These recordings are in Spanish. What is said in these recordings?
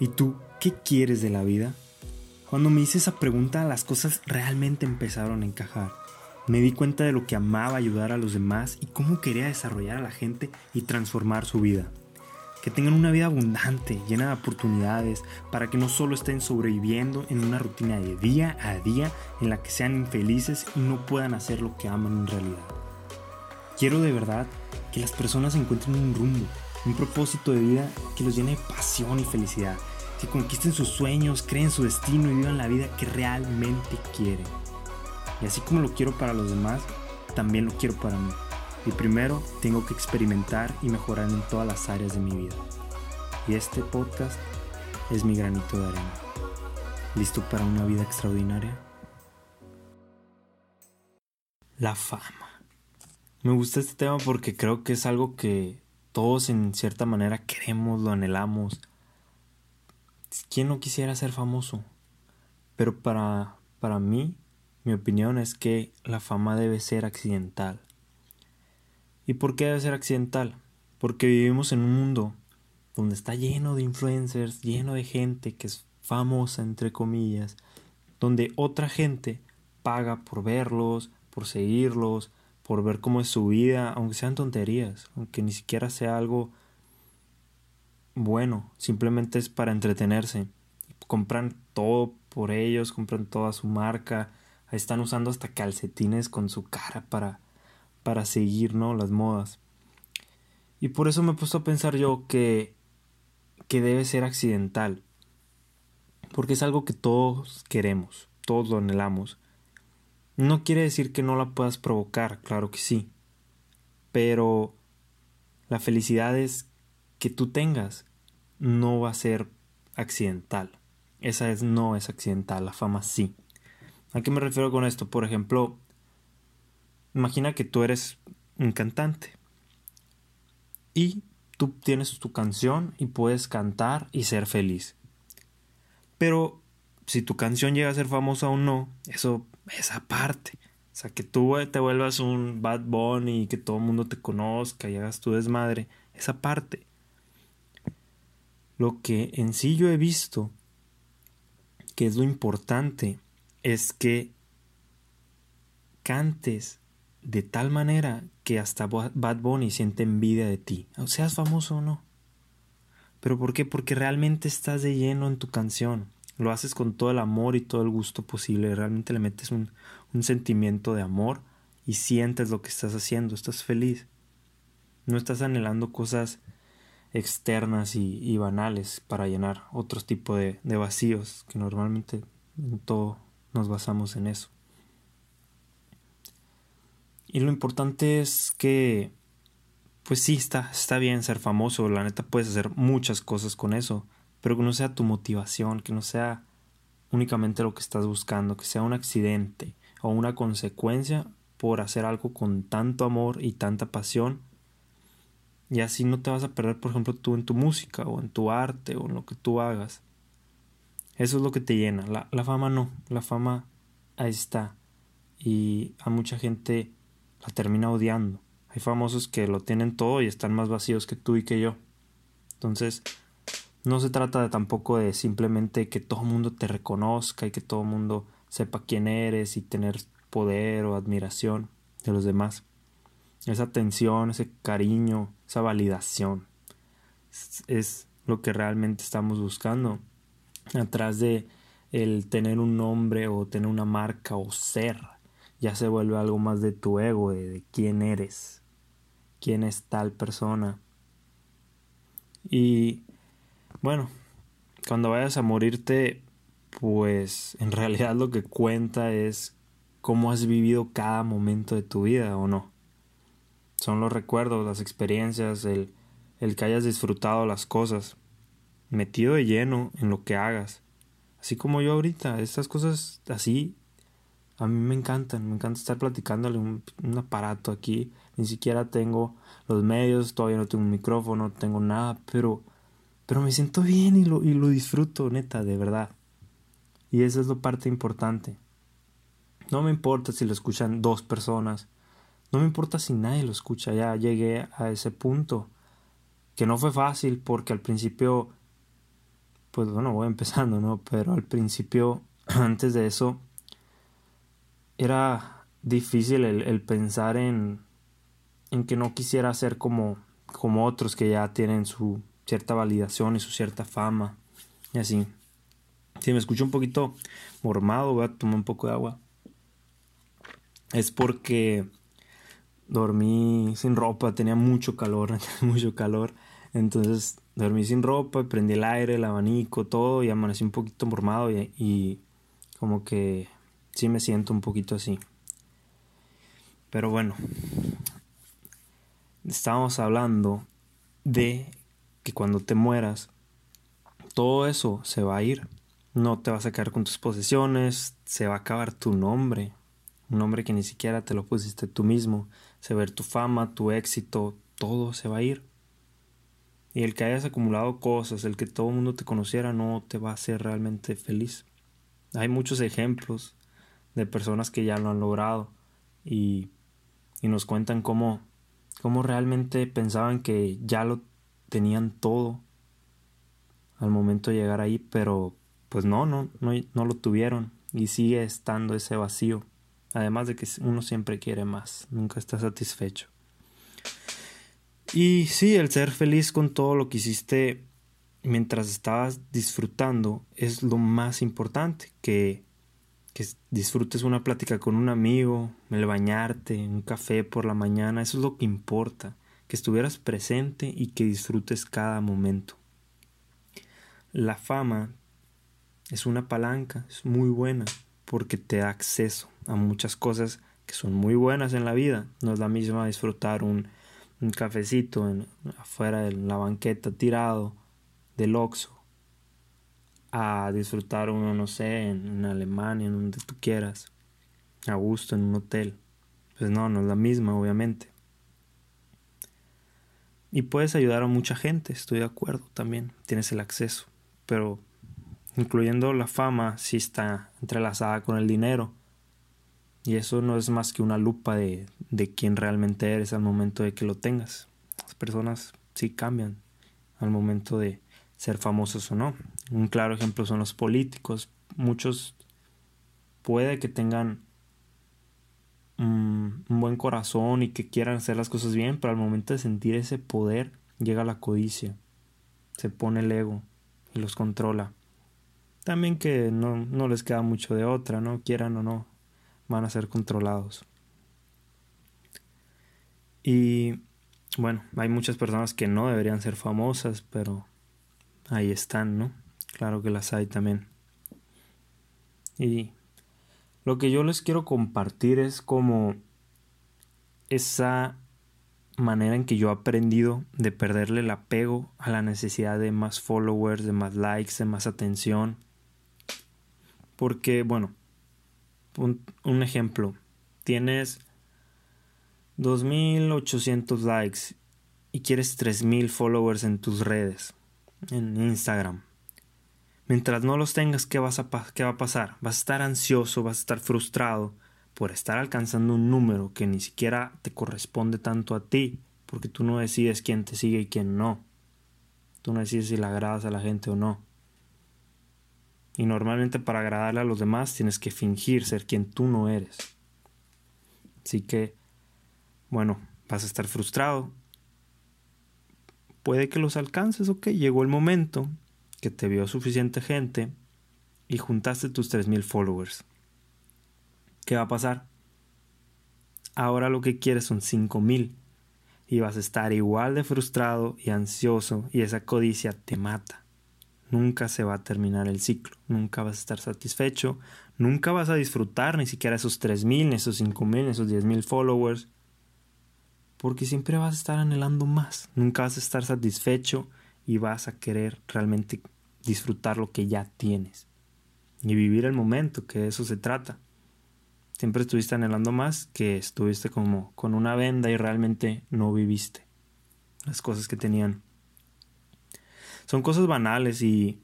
¿Y tú qué quieres de la vida? Cuando me hice esa pregunta las cosas realmente empezaron a encajar. Me di cuenta de lo que amaba ayudar a los demás y cómo quería desarrollar a la gente y transformar su vida. Que tengan una vida abundante, llena de oportunidades, para que no solo estén sobreviviendo en una rutina de día a día en la que sean infelices y no puedan hacer lo que aman en realidad. Quiero de verdad que las personas encuentren un rumbo, un propósito de vida que los llene de pasión y felicidad, que conquisten sus sueños, creen su destino y vivan la vida que realmente quieren. Y así como lo quiero para los demás, también lo quiero para mí. Y primero tengo que experimentar y mejorar en todas las áreas de mi vida. Y este podcast es mi granito de arena. ¿Listo para una vida extraordinaria? La fama. Me gusta este tema porque creo que es algo que todos en cierta manera queremos, lo anhelamos. ¿Quién no quisiera ser famoso? Pero para, para mí, mi opinión es que la fama debe ser accidental. ¿Y por qué debe ser accidental? Porque vivimos en un mundo donde está lleno de influencers, lleno de gente que es famosa, entre comillas, donde otra gente paga por verlos, por seguirlos, por ver cómo es su vida, aunque sean tonterías, aunque ni siquiera sea algo bueno, simplemente es para entretenerse. Compran todo por ellos, compran toda su marca, están usando hasta calcetines con su cara para para seguir, ¿no? Las modas. Y por eso me he puesto a pensar yo que, que debe ser accidental. Porque es algo que todos queremos, todos lo anhelamos. No quiere decir que no la puedas provocar, claro que sí. Pero la felicidad es que tú tengas no va a ser accidental. Esa es no es accidental, la fama sí. ¿A qué me refiero con esto? Por ejemplo, Imagina que tú eres un cantante y tú tienes tu canción y puedes cantar y ser feliz. Pero si tu canción llega a ser famosa o no, eso es aparte. O sea, que tú te vuelvas un Bad Bunny y que todo el mundo te conozca y hagas tu desmadre, esa parte. Lo que en sí yo he visto, que es lo importante, es que cantes de tal manera que hasta Bad Bunny siente envidia de ti, seas famoso o no. ¿Pero por qué? Porque realmente estás de lleno en tu canción. Lo haces con todo el amor y todo el gusto posible. Realmente le metes un, sentimiento de amor y sientes lo que estás haciendo. Estás feliz. No estás anhelando cosas externas y, banales para llenar otro tipo de, de vacíos que normalmente en todo nos basamos en eso. Y lo importante es que, pues sí, está, está bien ser famoso, la neta puedes hacer muchas cosas con eso, pero que no sea tu motivación, que no sea únicamente lo que estás buscando, que sea un accidente o una consecuencia por hacer algo con tanto amor y tanta pasión. Y así no te vas a perder, por ejemplo, tú en tu música o en tu arte o en lo que tú hagas. Eso es lo que te llena. La, fama no. La fama ahí está. Y a mucha gente la termina odiando. Hay famosos que lo tienen todo y están más vacíos que tú y que yo. Entonces, no se trata de tampoco de simplemente que todo el mundo te reconozca y que todo el mundo sepa quién eres y tener poder o admiración de los demás. Esa atención, ese cariño, esa validación es, lo que realmente estamos buscando. Atrás de el tener un nombre o tener una marca o ser ya se vuelve algo más de tu ego, de, quién eres, quién es tal persona. Y bueno, cuando vayas a morirte, pues en realidad lo que cuenta es cómo has vivido cada momento de tu vida o no. Son los recuerdos, las experiencias, el, el que hayas disfrutado las cosas, metido de lleno en lo que hagas. Así como yo ahorita, estas cosas así a mí me encantan, me encanta estar platicándole un, un aparato aquí. Ni siquiera tengo los medios, todavía no tengo un micrófono, no tengo nada, pero, pero me siento bien y lo, y lo disfruto, neta, de verdad. Y esa es la parte importante. No me importa si lo escuchan dos personas. No me importa si nadie lo escucha. Ya llegué a ese punto. Que no fue fácil porque al principio pues bueno, voy empezando, ¿no? Pero al principio, antes de eso, era difícil el, pensar en, en que no quisiera ser como, como otros que ya tienen su cierta validación y su cierta fama y así. Si me escucho un poquito mormado, voy a tomar un poco de agua. Es porque dormí sin ropa, tenía mucho calor, mucho calor. Entonces dormí sin ropa, prendí el aire, el abanico, todo y amanecí un poquito mormado y, y como que sí me siento un poquito así. Pero bueno, estábamos hablando de que cuando te mueras, todo eso se va a ir. No te vas a quedar con tus posesiones, se va a acabar tu nombre, un nombre que ni siquiera te lo pusiste tú mismo, se va tu fama, tu éxito, todo se va a ir. Y el que hayas acumulado cosas, el que todo el mundo te conociera, no te va a hacer realmente feliz. Hay muchos ejemplos de personas que ya lo han logrado y, y nos cuentan cómo, cómo realmente pensaban que ya lo tenían todo al momento de llegar ahí, pero pues no, no, no, no lo tuvieron y sigue estando ese vacío. Además de que uno siempre quiere más, nunca está satisfecho. Y sí, el ser feliz con todo lo que hiciste mientras estabas disfrutando es lo más importante, que, que disfrutes una plática con un amigo, el bañarte, un café por la mañana, eso es lo que importa, que estuvieras presente y que disfrutes cada momento. La fama es una palanca, es muy buena, porque te da acceso a muchas cosas que son muy buenas en la vida. No es la misma disfrutar un cafecito en, afuera de la banqueta tirado del Oxxo a disfrutar uno, no sé, en, Alemania, en donde tú quieras, a gusto, en un hotel. Pues no, no es la misma, obviamente. Y puedes ayudar a mucha gente, estoy de acuerdo también, tienes el acceso, pero incluyendo la fama, sí está entrelazada con el dinero y eso no es más que una lupa de, de quién realmente eres al momento de que lo tengas. Las personas sí cambian al momento de ser famosos o no. Un claro ejemplo son los políticos. Muchos puede que tengan un buen corazón y que quieran hacer las cosas bien, pero al momento de sentir ese poder llega la codicia, se pone el ego y los controla. También que no, no les queda mucho de otra, ¿no? Quieran o no van a ser controlados. Y bueno, hay muchas personas que no deberían ser famosas, pero ahí están, ¿no? Claro que las hay también. Y lo que yo les quiero compartir es como esa manera en que yo he aprendido de perderle el apego a la necesidad de más followers, de más likes, de más atención. Porque, bueno, un, ejemplo, tienes 2800 likes y quieres 3000 followers en tus redes, en Instagram. Mientras no los tengas, ¿qué, vas a, ¿qué va a pasar? Vas a estar ansioso, vas a estar frustrado por estar alcanzando un número que ni siquiera te corresponde tanto a ti, porque tú no decides quién te sigue y quién no. Tú no decides si le agradas a la gente o no. Y normalmente para agradarle a los demás tienes que fingir ser quien tú no eres. Así que, bueno, vas a estar frustrado. Puede que los alcances, ok. Llegó el momento que te vio suficiente gente y juntaste tus 3.000 followers. ¿Qué va a pasar? Ahora lo que quieres son 5.000 y vas a estar igual de frustrado y ansioso y esa codicia te mata. Nunca se va a terminar el ciclo, nunca vas a estar satisfecho, nunca vas a disfrutar ni siquiera esos 3.000, esos 5.000, esos 10.000 followers, porque siempre vas a estar anhelando más, nunca vas a estar satisfecho y vas a querer realmente disfrutar lo que ya tienes y vivir el momento, que de eso se trata. Siempre estuviste anhelando más que estuviste como con una venda y realmente no viviste las cosas que tenían. Son cosas banales y,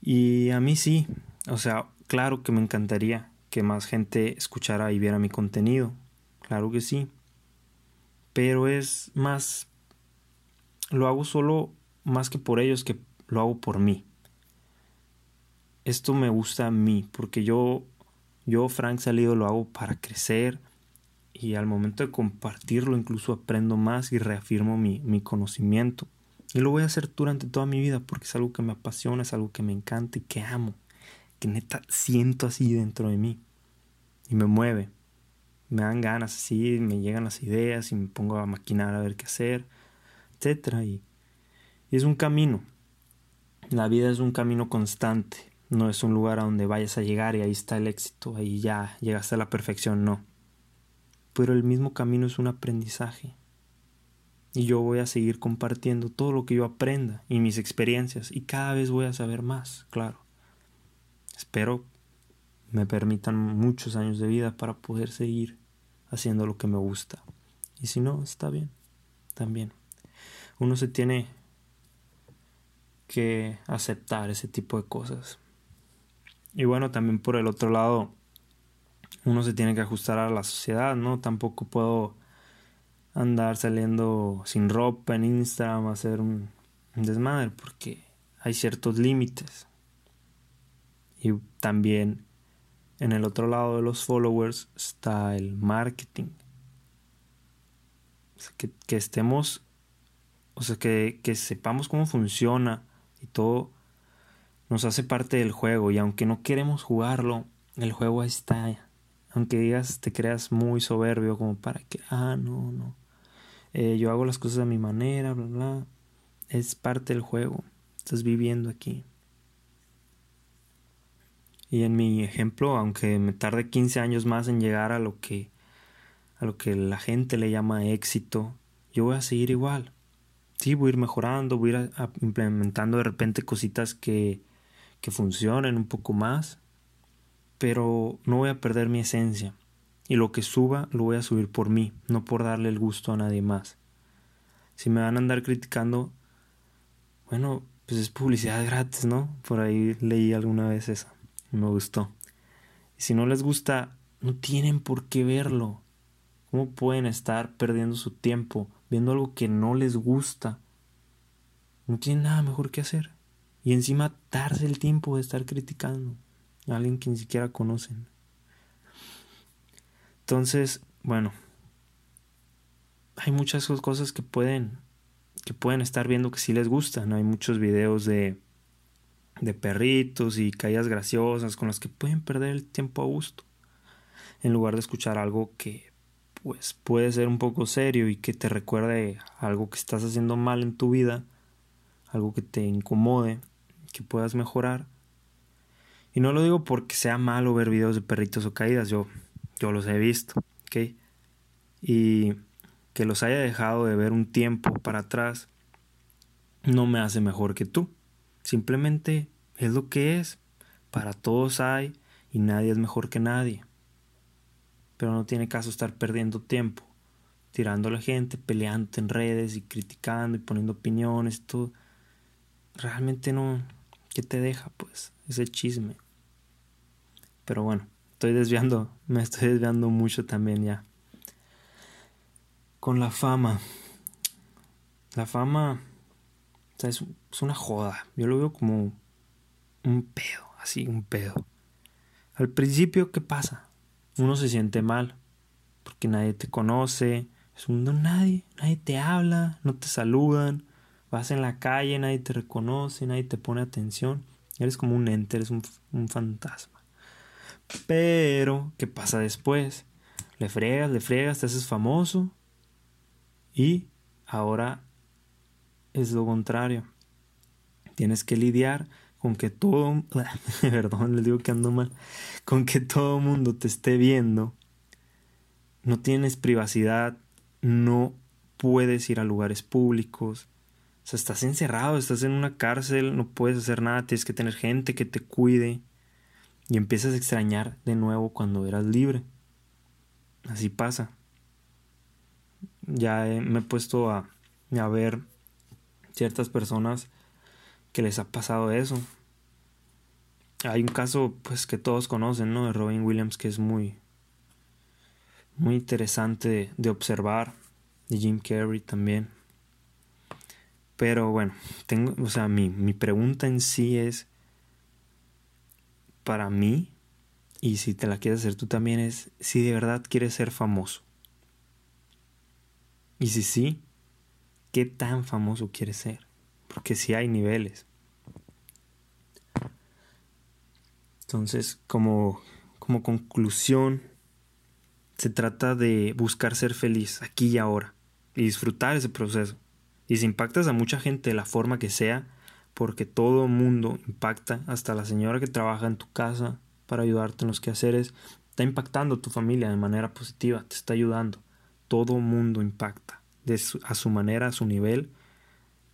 y a mí sí, o sea, claro que me encantaría que más gente escuchara y viera mi contenido, claro que sí, pero es más, lo hago solo más que por ellos que lo hago por mí, esto me gusta a mí, porque yo, yo, Frank Salido, lo hago para crecer y al momento de compartirlo incluso aprendo más y reafirmo mi, mi conocimiento. Y lo voy a hacer durante toda mi vida porque es algo que me apasiona, es algo que me encanta y que amo, que neta siento así dentro de mí y me mueve. Me dan ganas así, me llegan las ideas y me pongo a maquinar a ver qué hacer, etc. Y, y es un camino. La vida es un camino constante. No es un lugar a donde vayas a llegar y ahí está el éxito, ahí ya llegaste a la perfección, no. Pero el mismo camino es un aprendizaje. Y yo voy a seguir compartiendo todo lo que yo aprenda y mis experiencias y cada vez voy a saber más, claro. Espero me permitan muchos años de vida para poder seguir haciendo lo que me gusta. Y si no, está bien, también. Uno se tiene que aceptar ese tipo de cosas. Y bueno, también por el otro lado, uno se tiene que ajustar a la sociedad, ¿no? Tampoco puedo andar saliendo sin ropa en Instagram hacer un, desmadre porque hay ciertos límites. Y también en el otro lado de los followers está el marketing. que, que, estemos, o sea, que sepamos cómo funciona y todo nos hace parte del juego. Y aunque no queremos jugarlo, el juego está. Aunque digas, te creas muy soberbio, como para que, ah, no, no. Eh, yo hago las cosas a mi manera, bla, bla. Es parte del juego. Estás viviendo aquí. Y en mi ejemplo, aunque me tarde 15 años más en llegar a lo que a lo que la gente le llama éxito, yo voy a seguir igual. Sí, voy a ir mejorando, voy a ir implementando de repente cositas que, que funcionen un poco más, pero no voy a perder mi esencia. Y lo que suba lo voy a subir por mí, no por darle el gusto a nadie más. Si me van a andar criticando, bueno, pues es publicidad gratis, ¿no? Por ahí leí alguna vez esa me gustó. Y si no les gusta, no tienen por qué verlo. ¿Cómo pueden estar perdiendo su tiempo viendo algo que no les gusta? No tienen nada mejor que hacer. Y encima darse el tiempo de estar criticando a alguien que ni siquiera conocen. Entonces, bueno, hay muchas cosas que pueden que pueden estar viendo que sí les gustan. Hay muchos videos de de perritos y caídas graciosas con las que pueden perder el tiempo a gusto, en lugar de escuchar algo que pues puede ser un poco serio y que te recuerde algo que estás haciendo mal en tu vida, algo que te incomode, que puedas mejorar. Y no lo digo porque sea malo ver videos de perritos o caídas, yo, yo los he visto, ¿ok? Y que los haya dejado de ver un tiempo para atrás no me hace mejor que tú. Simplemente es lo que es. Para todos hay y nadie es mejor que nadie. Pero no tiene caso estar perdiendo tiempo, tirando a la gente, peleando en redes y criticando y poniendo opiniones, todo. Realmente no. ¿Qué te deja, pues? Ese chisme. Pero bueno, estoy desviando, me estoy desviando mucho también ya. Con la fama. La fama o sea, es, una joda. Yo lo veo como un pedo, así, un pedo. Al principio, ¿qué pasa? Uno se siente mal, porque nadie te conoce, es un no nadie, nadie te habla, no te saludan, vas en la calle, nadie te reconoce, nadie te pone atención, eres como un ente, eres un, un fantasma. Pero, ¿qué pasa después? Le fregas, le fregas, te haces famoso y ahora es lo contrario. Tienes que lidiar con que todo, perdón, les digo que ando mal, con que todo mundo te esté viendo. No tienes privacidad, no puedes ir a lugares públicos. O sea, estás encerrado, estás en una cárcel, no puedes hacer nada, tienes que tener gente que te cuide. Y empiezas a extrañar de nuevo cuando eras libre. Así pasa. Ya me he puesto a, a ver ciertas personas que les ha pasado eso. Hay un caso pues que todos conocen, ¿no? De Robin Williams que es muy muy interesante de, observar, de Jim Carrey también. Pero bueno, tengo, o sea, mi, mi pregunta en sí es para mí, y si te la quieres hacer tú también, es si de verdad quieres ser famoso. Y si sí, ¿qué tan famoso quieres ser? Porque si hay niveles. Entonces, como, como conclusión, se trata de buscar ser feliz aquí y ahora y disfrutar ese proceso. Y si impactas a mucha gente de la forma que sea, porque todo mundo impacta, hasta la señora que trabaja en tu casa para ayudarte en los quehaceres, está impactando a tu familia de manera positiva, te está ayudando. Todo mundo impacta, a su manera, a su nivel,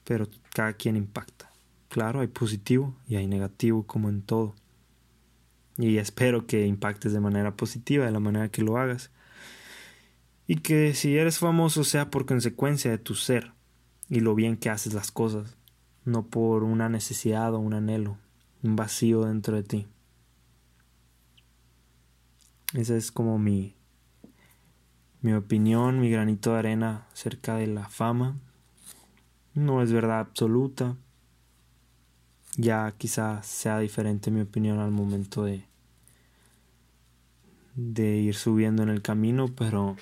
pero cada quien impacta. Claro, hay positivo y hay negativo como en todo. Y espero que impactes de manera positiva, de la manera que lo hagas. Y que si eres famoso sea por consecuencia de tu ser y lo bien que haces las cosas no por una necesidad o un anhelo, un vacío dentro de ti. Esa es como mi, mi opinión, mi granito de arena acerca de la fama. No es verdad absoluta. Ya quizás sea diferente mi opinión al momento de, de ir subiendo en el camino, pero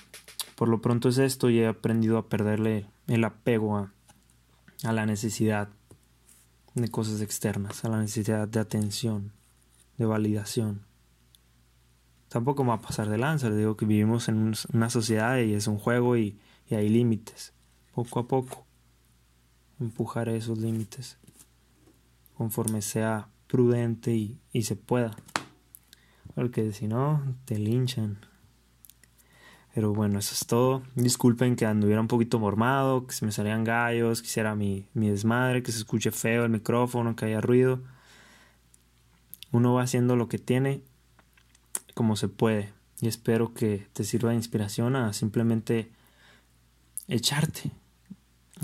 por lo pronto es esto y he aprendido a perderle el apego a, a la necesidad de cosas externas, a la necesidad de atención, de validación. Tampoco me va a pasar de lanza, le digo que vivimos en una sociedad y es un juego y, hay límites. Poco a poco empujar esos límites conforme sea prudente y, y se pueda. Porque si no, te linchan. Pero bueno, eso es todo. Disculpen que anduviera un poquito mormado, que se me salían gallos, que hiciera mi, mi desmadre, que se escuche feo el micrófono, que haya ruido. Uno va haciendo lo que tiene como se puede. Y espero que te sirva de inspiración a simplemente echarte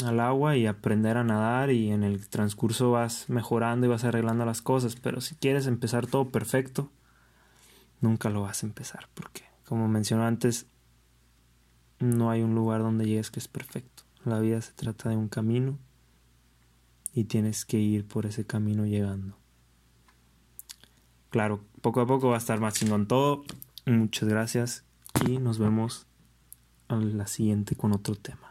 al agua y aprender a nadar y en el transcurso vas mejorando y vas arreglando las cosas. Pero si quieres empezar todo perfecto, nunca lo vas a empezar porque, como mencioné antes, no hay un lugar donde llegues que es perfecto. La vida se trata de un camino y tienes que ir por ese camino llegando. Claro, poco a poco va a estar más chingón todo. Muchas gracias y nos vemos a la siguiente con otro tema.